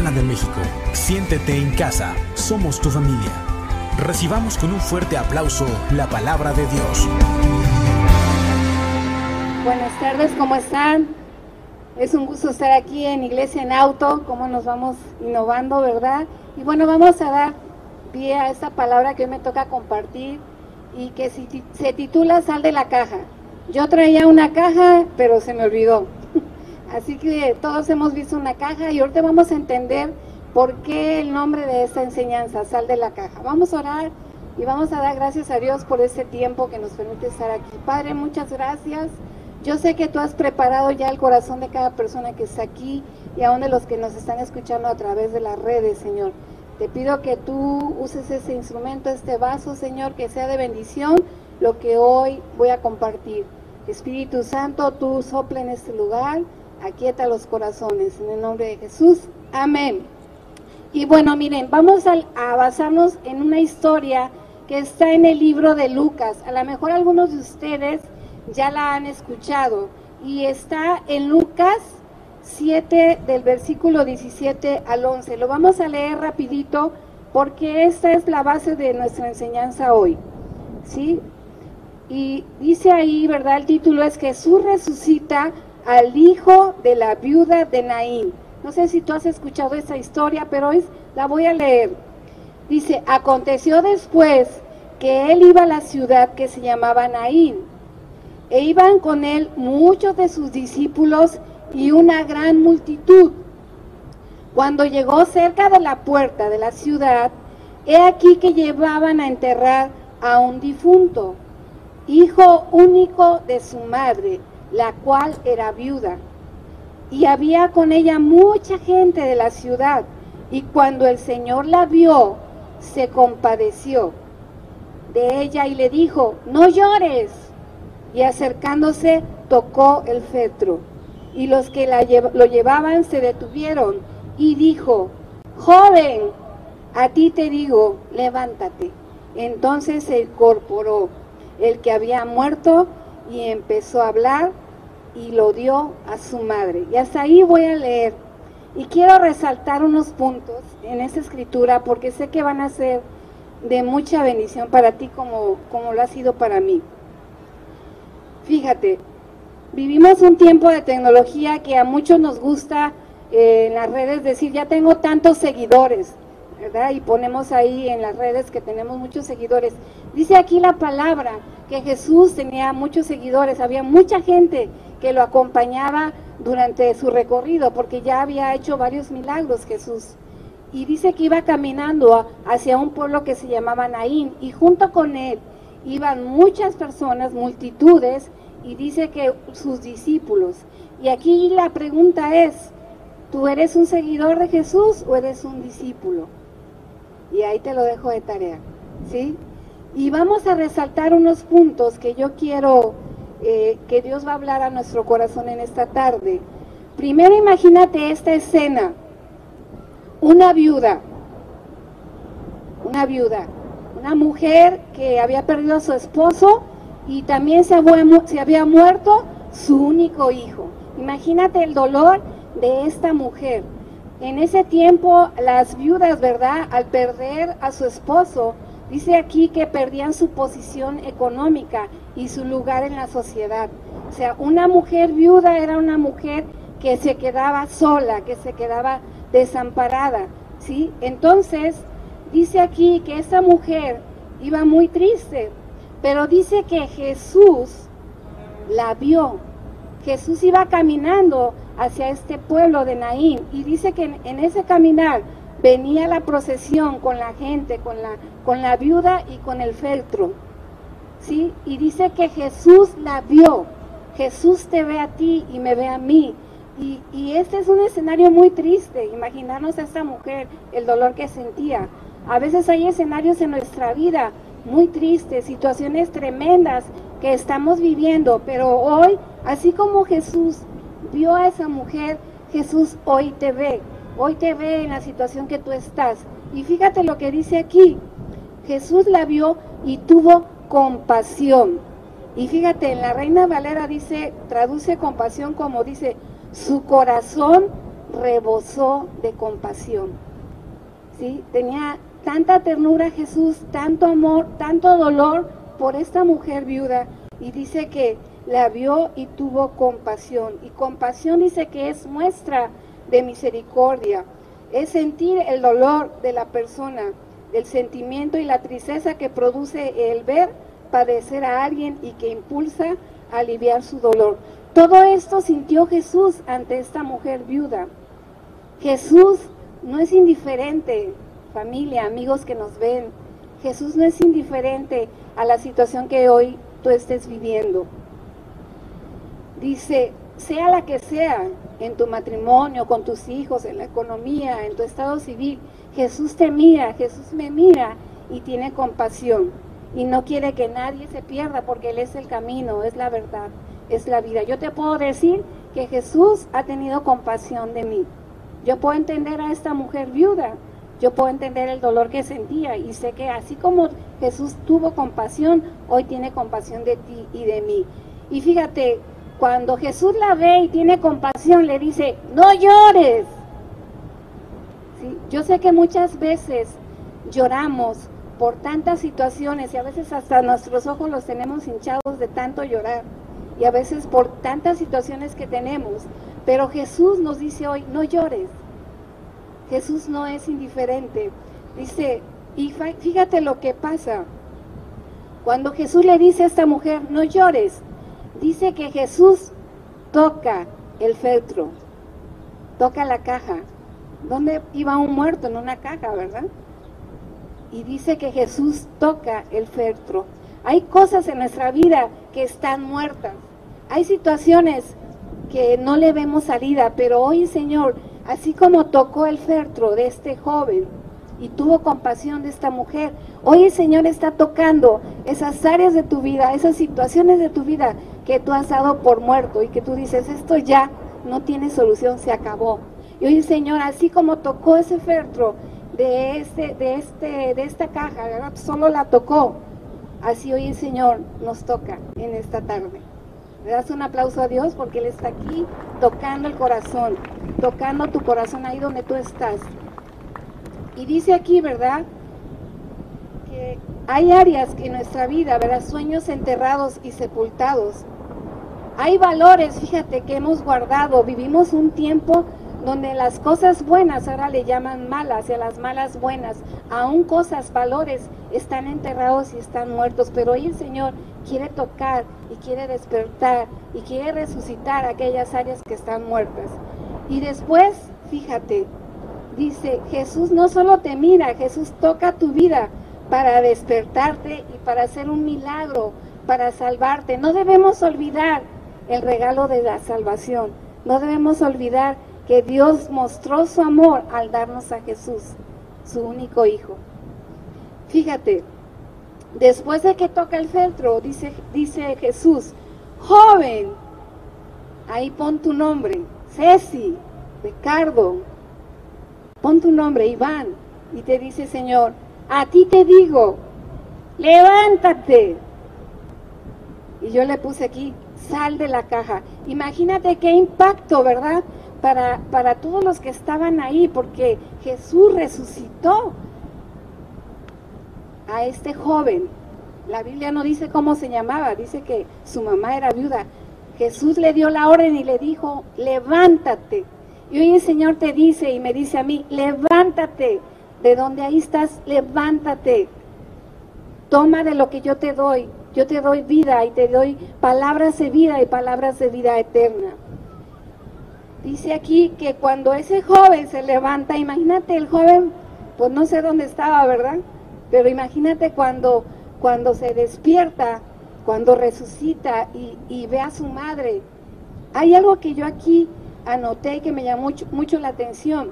De México. Siéntete en casa, somos tu familia. Recibamos con un fuerte aplauso la palabra de Dios. Buenas tardes, ¿cómo están? Es un gusto estar aquí en Iglesia en Auto, cómo nos vamos innovando, ¿verdad? Y bueno, vamos a dar pie a esta palabra que hoy me toca compartir y que se titula Sal de la caja. Yo traía una caja, pero se me olvidó. Así que todos hemos visto una caja y ahorita vamos a entender por qué el nombre de esta enseñanza, Sal de la caja. Vamos a orar y vamos a dar gracias a Dios por este tiempo que nos permite estar aquí. Padre, muchas gracias. Yo sé que tú has preparado ya el corazón de cada persona que está aquí y aún de los que nos están escuchando a través de las redes, Señor. Te pido que tú uses ese instrumento, este vaso, Señor, que sea de bendición lo que hoy voy a compartir. Espíritu Santo, tú sopla en este lugar, aquieta los corazones. En el nombre de Jesús. Amén. Y bueno, miren, vamos a, basarnos en una historia que está en el libro de Lucas. A lo mejor algunos de ustedes ya la han escuchado y está en Lucas 7 del versículo 17 al 11. Lo vamos a leer rapidito porque esta es la base de nuestra enseñanza hoy. ¿Sí? Y dice ahí, ¿verdad? El título es Jesús resucita al hijo de la viuda de Naín. No sé si tú has escuchado esa historia, pero hoy la voy a leer. Dice, aconteció después que él iba a la ciudad que se llamaba Naín, e iban con él muchos de sus discípulos y una gran multitud. Cuando llegó cerca de la puerta de la ciudad, he aquí que llevaban a enterrar a un difunto hijo único de su madre, la cual era viuda. Y había con ella mucha gente de la ciudad, y cuando el Señor la vio, se compadeció de ella y le dijo, no llores. Y acercándose, tocó el fetro. Y los que la lo llevaban se detuvieron y dijo, joven, a ti te digo, levántate. Entonces se incorporó el que había muerto y empezó a hablar y lo dio a su madre. Y hasta ahí voy a leer. Y quiero resaltar unos puntos en esa escritura porque sé que van a ser de mucha bendición para ti como, como lo ha sido para mí. Fíjate, vivimos un tiempo de tecnología que a muchos nos gusta eh, en las redes decir, ya tengo tantos seguidores, ¿verdad? Y ponemos ahí en las redes que tenemos muchos seguidores. Dice aquí la palabra que Jesús tenía muchos seguidores, había mucha gente que lo acompañaba durante su recorrido, porque ya había hecho varios milagros Jesús. Y dice que iba caminando hacia un pueblo que se llamaba Naín, y junto con él iban muchas personas, multitudes, y dice que sus discípulos. Y aquí la pregunta es, ¿tú eres un seguidor de Jesús o eres un discípulo? Y ahí te lo dejo de tarea, ¿sí? Y vamos a resaltar unos puntos que yo quiero eh, que Dios va a hablar a nuestro corazón en esta tarde. Primero imagínate esta escena, una viuda, una viuda, una mujer que había perdido a su esposo y también se había, se había muerto su único hijo. Imagínate el dolor de esta mujer. En ese tiempo las viudas, ¿verdad? Al perder a su esposo, dice aquí que perdían su posición económica y su lugar en la sociedad. O sea, una mujer viuda era una mujer que se quedaba sola, que se quedaba desamparada, ¿sí? Entonces, dice aquí que esa mujer iba muy triste, pero dice que Jesús la vio. Jesús iba caminando hacia este pueblo de Naín y dice que en, ese caminar venía la procesión con la gente, con la, con la viuda y con el feltro. ¿Sí? Y dice que Jesús la vio. Jesús te ve a ti y me ve a mí. Y, y, este es un escenario muy triste, imaginarnos a esta mujer, el dolor que sentía. A veces hay escenarios en nuestra vida muy tristes, situaciones tremendas que estamos viviendo, pero hoy, así como Jesús vio a esa mujer, Jesús hoy te ve, hoy te ve en la situación que tú estás. Y fíjate lo que dice aquí, Jesús la vio y tuvo compasión. Y fíjate, en la Reina Valera dice, traduce compasión como dice, su corazón rebosó de compasión. ¿Sí? Tenía tanta ternura Jesús, tanto amor, tanto dolor por esta mujer viuda. Y dice que la vio y tuvo compasión. Y compasión dice que es muestra de misericordia. Es sentir el dolor de la persona, el sentimiento y la tristeza que produce el ver padecer a alguien y que impulsa a aliviar su dolor. Todo esto sintió Jesús ante esta mujer viuda. Jesús no es indiferente, familia, amigos que nos ven. Jesús no es indiferente a la situación que hoy tú estés viviendo. Dice, sea la que sea, en tu matrimonio, con tus hijos, en la economía, en tu estado civil, Jesús te mira, Jesús me mira y tiene compasión y no quiere que nadie se pierda porque Él es el camino, es la verdad, es la vida. Yo te puedo decir que Jesús ha tenido compasión de mí. Yo puedo entender a esta mujer viuda, yo puedo entender el dolor que sentía y sé que así como Jesús tuvo compasión, hoy tiene compasión de ti y de mí. Y fíjate, cuando Jesús la ve y tiene compasión, le dice, no llores. Yo sé que muchas veces lloramos por tantas situaciones y a veces hasta nuestros ojos los tenemos hinchados de tanto llorar y a veces por tantas situaciones que tenemos. Pero Jesús nos dice hoy, no llores. Jesús no es indiferente. Dice, y fíjate lo que pasa. Cuando Jesús le dice a esta mujer, no llores, dice que Jesús toca el feltro, toca la caja. ¿Dónde iba un muerto? En una caja, ¿verdad? Y dice que Jesús toca el feltro. Hay cosas en nuestra vida que están muertas. Hay situaciones que no le vemos salida, pero hoy, Señor, así como tocó el feltro de este joven y tuvo compasión de esta mujer, hoy el Señor está tocando esas áreas de tu vida, esas situaciones de tu vida que tú has dado por muerto y que tú dices, esto ya no tiene solución, se acabó. Y hoy, Señor, así como tocó ese feltro de, este, de, este, de esta caja, ¿verdad? solo la tocó, así hoy el Señor nos toca en esta tarde. Le das un aplauso a Dios porque Él está aquí tocando el corazón, tocando tu corazón ahí donde tú estás. Y dice aquí, ¿verdad? Que hay áreas en nuestra vida, ¿verdad? Sueños enterrados y sepultados hay valores, fíjate, que hemos guardado. Vivimos un tiempo donde las cosas buenas ahora le llaman malas y a las malas buenas. Aún cosas, valores están enterrados y están muertos. Pero hoy el Señor quiere tocar y quiere despertar y quiere resucitar aquellas áreas que están muertas. Y después, fíjate, dice, Jesús no solo te mira, Jesús toca tu vida para despertarte y para hacer un milagro, para salvarte. No debemos olvidar el regalo de la salvación. No debemos olvidar que Dios mostró su amor al darnos a Jesús, su único hijo. Fíjate, después de que toca el feltro, dice, dice Jesús, joven, ahí pon tu nombre, Ceci, Ricardo, pon tu nombre, Iván, y te dice Señor, a ti te digo, levántate. Y yo le puse aquí, sal de la caja. Imagínate qué impacto, ¿verdad? Para, para todos los que estaban ahí, porque Jesús resucitó a este joven. La Biblia no dice cómo se llamaba, dice que su mamá era viuda. Jesús le dio la orden y le dijo, levántate. Y hoy el Señor te dice y me dice a mí, levántate. De donde ahí estás, levántate. Toma de lo que yo te doy. Yo te doy vida y te doy palabras de vida y palabras de vida eterna. Dice aquí que cuando ese joven se levanta, imagínate el joven, pues no sé dónde estaba, ¿verdad? Pero imagínate cuando, cuando se despierta, cuando resucita y, ve a su madre. Hay algo que yo aquí anoté que me llamó mucho, mucho la atención.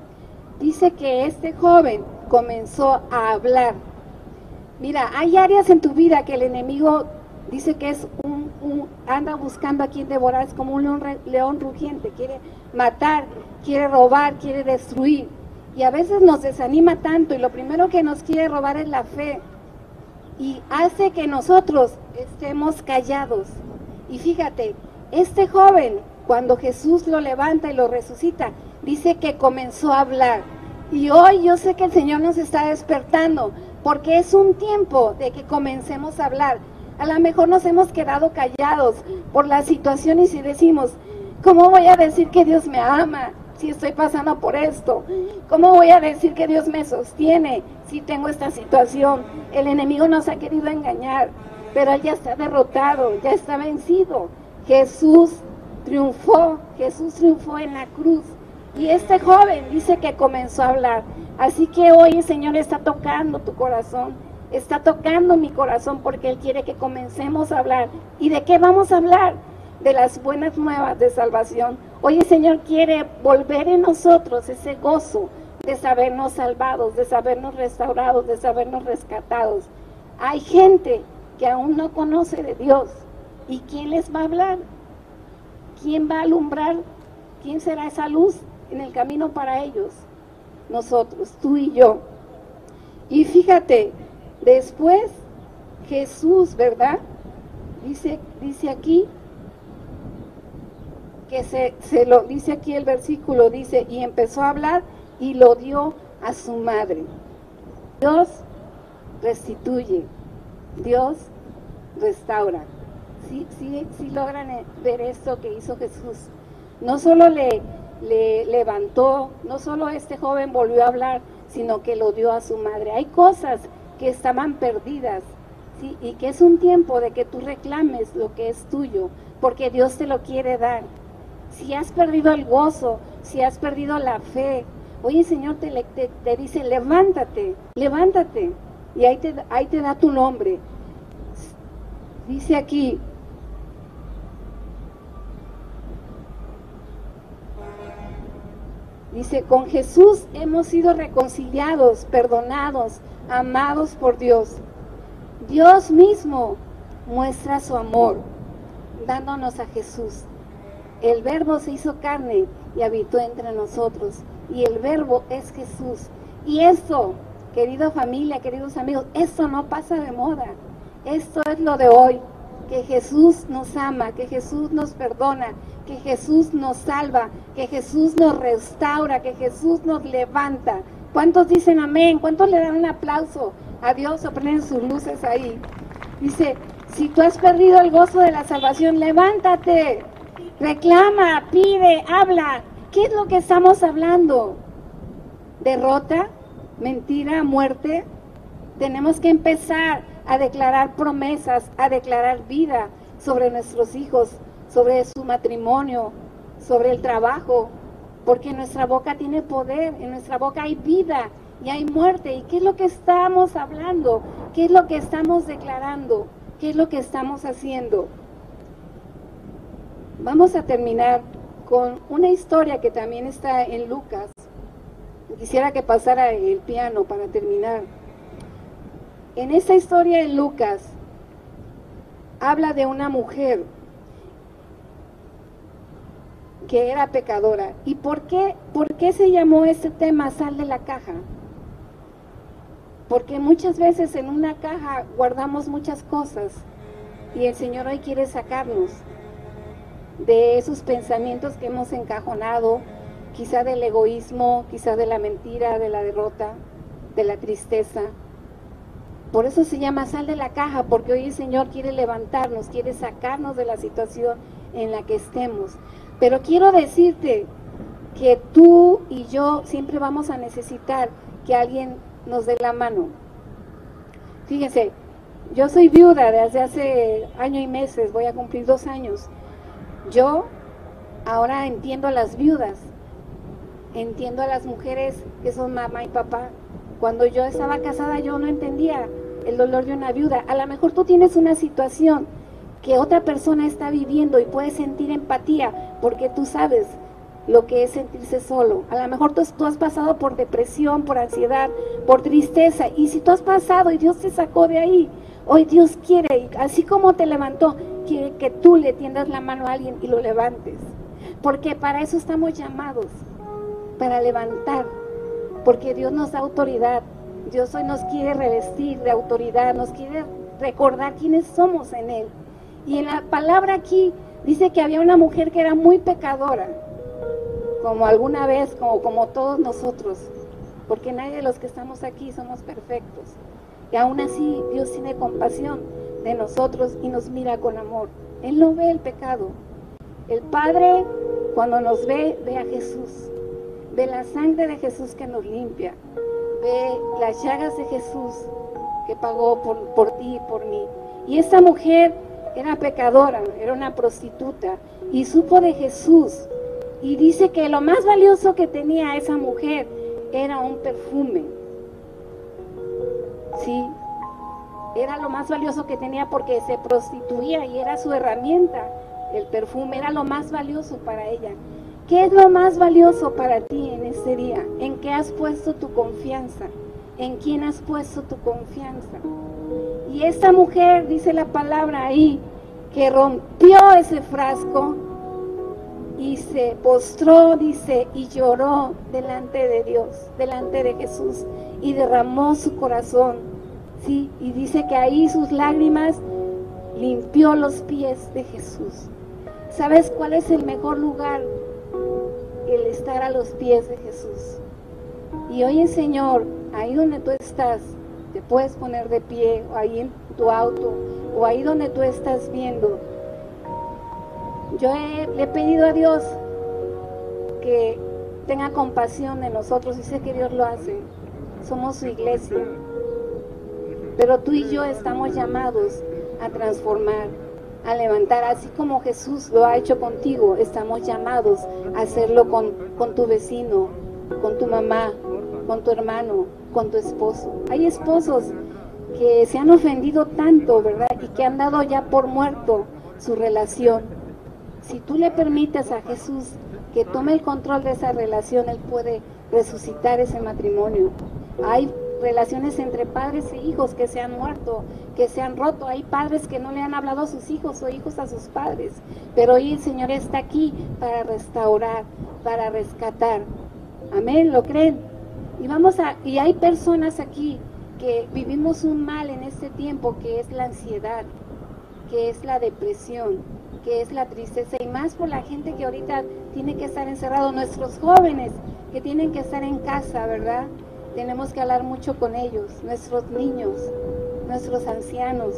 Dice que este joven comenzó a hablar Mira, hay áreas en tu vida que el enemigo dice que es un, anda buscando a quien devorar, es como un león, león rugiente, quiere matar, quiere robar, quiere destruir. Y a veces nos desanima tanto y lo primero que nos quiere robar es la fe. Y hace que nosotros estemos callados. Y fíjate, este joven, cuando Jesús lo levanta y lo resucita, dice que comenzó a hablar. Y hoy yo sé que el Señor nos está despertando, porque es un tiempo de que comencemos a hablar. A lo mejor nos hemos quedado callados por la situación y si decimos, ¿cómo voy a decir que Dios me ama si estoy pasando por esto? ¿Cómo voy a decir que Dios me sostiene si tengo esta situación? El enemigo nos ha querido engañar, pero él ya está derrotado, ya está vencido. Jesús triunfó, Jesús triunfó en la cruz. Y este joven dice que comenzó a hablar. Así que hoy el Señor está tocando tu corazón está tocando mi corazón porque Él quiere que comencemos a hablar. ¿Y de qué vamos a hablar? De las buenas nuevas de salvación. Hoy el Señor quiere volver en nosotros ese gozo de sabernos salvados, de sabernos restaurados, de sabernos rescatados. Hay gente que aún no conoce de Dios. ¿Y quién les va a hablar? ¿Quién va a alumbrar? ¿Quién será esa luz en el camino para ellos? Nosotros, tú y yo. Y fíjate, Después Jesús, ¿verdad? Dice, dice aquí que se, se, lo dice aquí el versículo, dice, y empezó a hablar y lo dio a su madre. Dios restituye, Dios restaura. Sí, sí, sí logran eh, ver esto que hizo Jesús. No solo le, le levantó, no solo este joven volvió a hablar, sino que lo dio a su madre. Hay cosas que estaban perdidas, ¿sí? y que es un tiempo de que tú reclames lo que es tuyo, porque Dios te lo quiere dar. Si has perdido el gozo, si has perdido la fe, hoy el Señor te, dice, levántate, levántate, y ahí te da tu nombre. Dice aquí, Dice, con Jesús hemos sido reconciliados, perdonados, amados por Dios. Dios mismo muestra su amor dándonos a Jesús. El verbo se hizo carne y habitó entre nosotros. Y el verbo es Jesús. Y esto, querida familia, queridos amigos, esto no pasa de moda. Esto es lo de hoy. Que Jesús nos ama, que Jesús nos perdona, que Jesús nos salva, que Jesús nos restaura, que Jesús nos levanta, ¿Cuántos dicen amén? ¿Cuántos le dan un aplauso a Dios o prenden sus luces ahí? Dice, si tú has perdido el gozo de la salvación, levántate, reclama, pide, habla. ¿Qué es lo que estamos hablando? ¿Derrota? ¿Mentira? ¿Muerte? Tenemos que empezar a declarar promesas, a declarar vida sobre nuestros hijos, sobre su matrimonio, sobre el trabajo, porque nuestra boca tiene poder, en nuestra boca hay vida y hay muerte. ¿Y qué es lo que estamos hablando? ¿Qué es lo que estamos declarando? ¿Qué es lo que estamos haciendo? Vamos a terminar con una historia que también está en Lucas. Quisiera que pasara el piano para terminar. En esta historia en Lucas habla de una mujer que era pecadora. ¿Y por qué, por qué se llamó este tema sal de la caja? Porque muchas veces en una caja guardamos muchas cosas y el Señor hoy quiere sacarnos de esos pensamientos que hemos encajonado, quizá del egoísmo, quizá de la mentira, de la derrota, de la tristeza. Por eso se llama sal de la caja, porque hoy el Señor quiere levantarnos, quiere sacarnos de la situación en la que estemos. Pero quiero decirte que tú y yo siempre vamos a necesitar que alguien nos dé la mano. Fíjense, yo soy viuda desde hace año y meses, voy a cumplir dos años. Yo ahora entiendo a las viudas, entiendo a las mujeres que son mamá y papá. Cuando yo estaba casada yo no entendía el dolor de una viuda. A lo mejor tú tienes una situación que otra persona está viviendo y puedes sentir empatía porque tú sabes lo que es sentirse solo. A lo mejor tú, tú, has pasado por depresión, por ansiedad, por tristeza. Y si tú has pasado y Dios te sacó de ahí, hoy Dios quiere, así como te levantó, quiere que tú le tiendas la mano a alguien y lo levantes. Porque para eso estamos llamados, para levantar. Porque Dios nos da autoridad. Dios hoy nos quiere revestir de autoridad, nos quiere recordar quiénes somos en Él. Y en la palabra aquí dice que había una mujer que era muy pecadora. como alguna vez, como, como todos nosotros, porque nadie de los que estamos aquí somos perfectos. Y aún así Dios tiene compasión de nosotros y nos mira con amor. Él no ve el pecado. El Padre cuando nos ve, ve a Jesús. Ve la sangre de Jesús que nos limpia. Ve las llagas de Jesús que pagó por, por ti y por mí. Y esta mujer era pecadora, era una prostituta y supo de Jesús. Y dice que lo más valioso que tenía esa mujer era un perfume. Sí, era lo más valioso que tenía porque se prostituía y era su herramienta. El perfume era lo más valioso para ella. ¿Qué es lo más valioso para ti en este día? ¿En qué has puesto tu confianza? ¿En quién has puesto tu confianza? Y esta mujer, dice la palabra ahí, que rompió ese frasco y se postró, dice, y lloró delante de Dios, delante de Jesús, y derramó su corazón, ¿sí? Y dice que ahí sus lágrimas limpió los pies de Jesús. ¿Sabes cuál es el mejor lugar? El estar a los pies de Jesús. Y oye, Señor, ahí donde tú estás, te puedes poner de pie, o ahí en tu auto, o ahí donde tú estás viendo. Yo le he pedido a Dios que tenga compasión de nosotros y sé que Dios lo hace. Somos su iglesia. Pero tú y yo estamos llamados a transformar, a levantar, así como Jesús lo ha hecho contigo, estamos llamados a hacerlo con, con tu vecino, con tu mamá, con tu hermano, con tu esposo. Hay esposos que se han ofendido tanto, ¿verdad? Y que han dado ya por muerto su relación. Si tú le permites a Jesús que tome el control de esa relación, Él puede resucitar ese matrimonio. Hay relaciones entre padres e hijos que se han muerto, que se han roto. Hay padres que no le han hablado a sus hijos o hijos a sus padres. Pero hoy el Señor está aquí para restaurar, para rescatar. Amén, ¿lo creen? Y vamos a y hay personas aquí que vivimos un mal en este tiempo que es la ansiedad, que es la depresión, que es la tristeza y más por la gente que ahorita tiene que estar encerrado, nuestros jóvenes que tienen que estar en casa, ¿verdad? Tenemos que hablar mucho con ellos, nuestros niños, nuestros ancianos.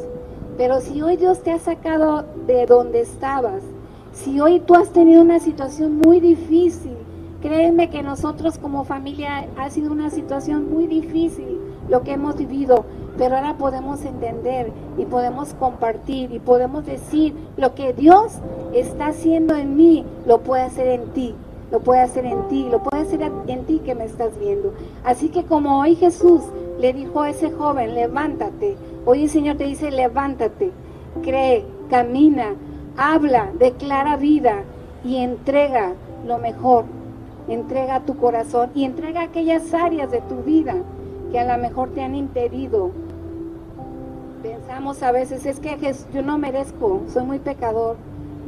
Pero si hoy Dios te ha sacado de donde estabas, si hoy tú has tenido una situación muy difícil, Créeme que nosotros como familia ha sido una situación muy difícil lo que hemos vivido, pero ahora podemos entender y podemos compartir y podemos decir lo que Dios está haciendo en mí, lo puede hacer en ti, lo puede hacer en ti, lo puede hacer en ti que me estás viendo. Así que como hoy Jesús le dijo a ese joven, levántate, hoy el Señor te dice, levántate, cree, camina, habla, declara vida y entrega lo mejor entrega tu corazón y entrega aquellas áreas de tu vida que a lo mejor te han impedido. Pensamos a veces, es que yo no merezco, soy muy pecador,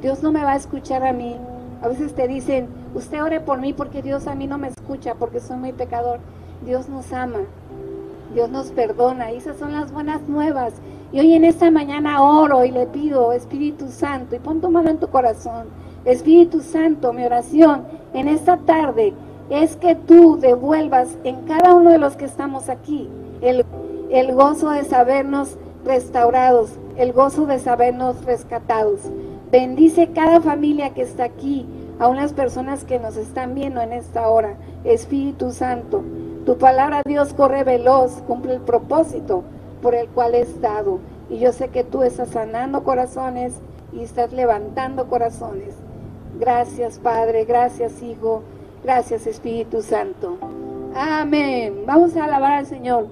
Dios no me va a escuchar a mí. A veces te dicen, usted ore por mí porque Dios a mí no me escucha porque soy muy pecador. Dios nos ama, Dios nos perdona y esas son las buenas nuevas. Y hoy en esta mañana oro y le pido, Espíritu Santo, y pon tu mano en tu corazón. Espíritu Santo, mi oración en esta tarde es que tú devuelvas en cada uno de los que estamos aquí el, el gozo de sabernos restaurados, el gozo de sabernos rescatados. Bendice cada familia que está aquí, a unas personas que nos están viendo en esta hora. Espíritu Santo, tu palabra Dios corre veloz, cumple el propósito por el cual he estado. Y yo sé que tú estás sanando corazones y estás levantando corazones. Gracias Padre, gracias Hijo, gracias Espíritu Santo. Amén. Vamos a alabar al Señor.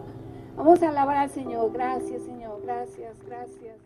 Vamos a alabar al Señor. Gracias Señor, gracias, gracias.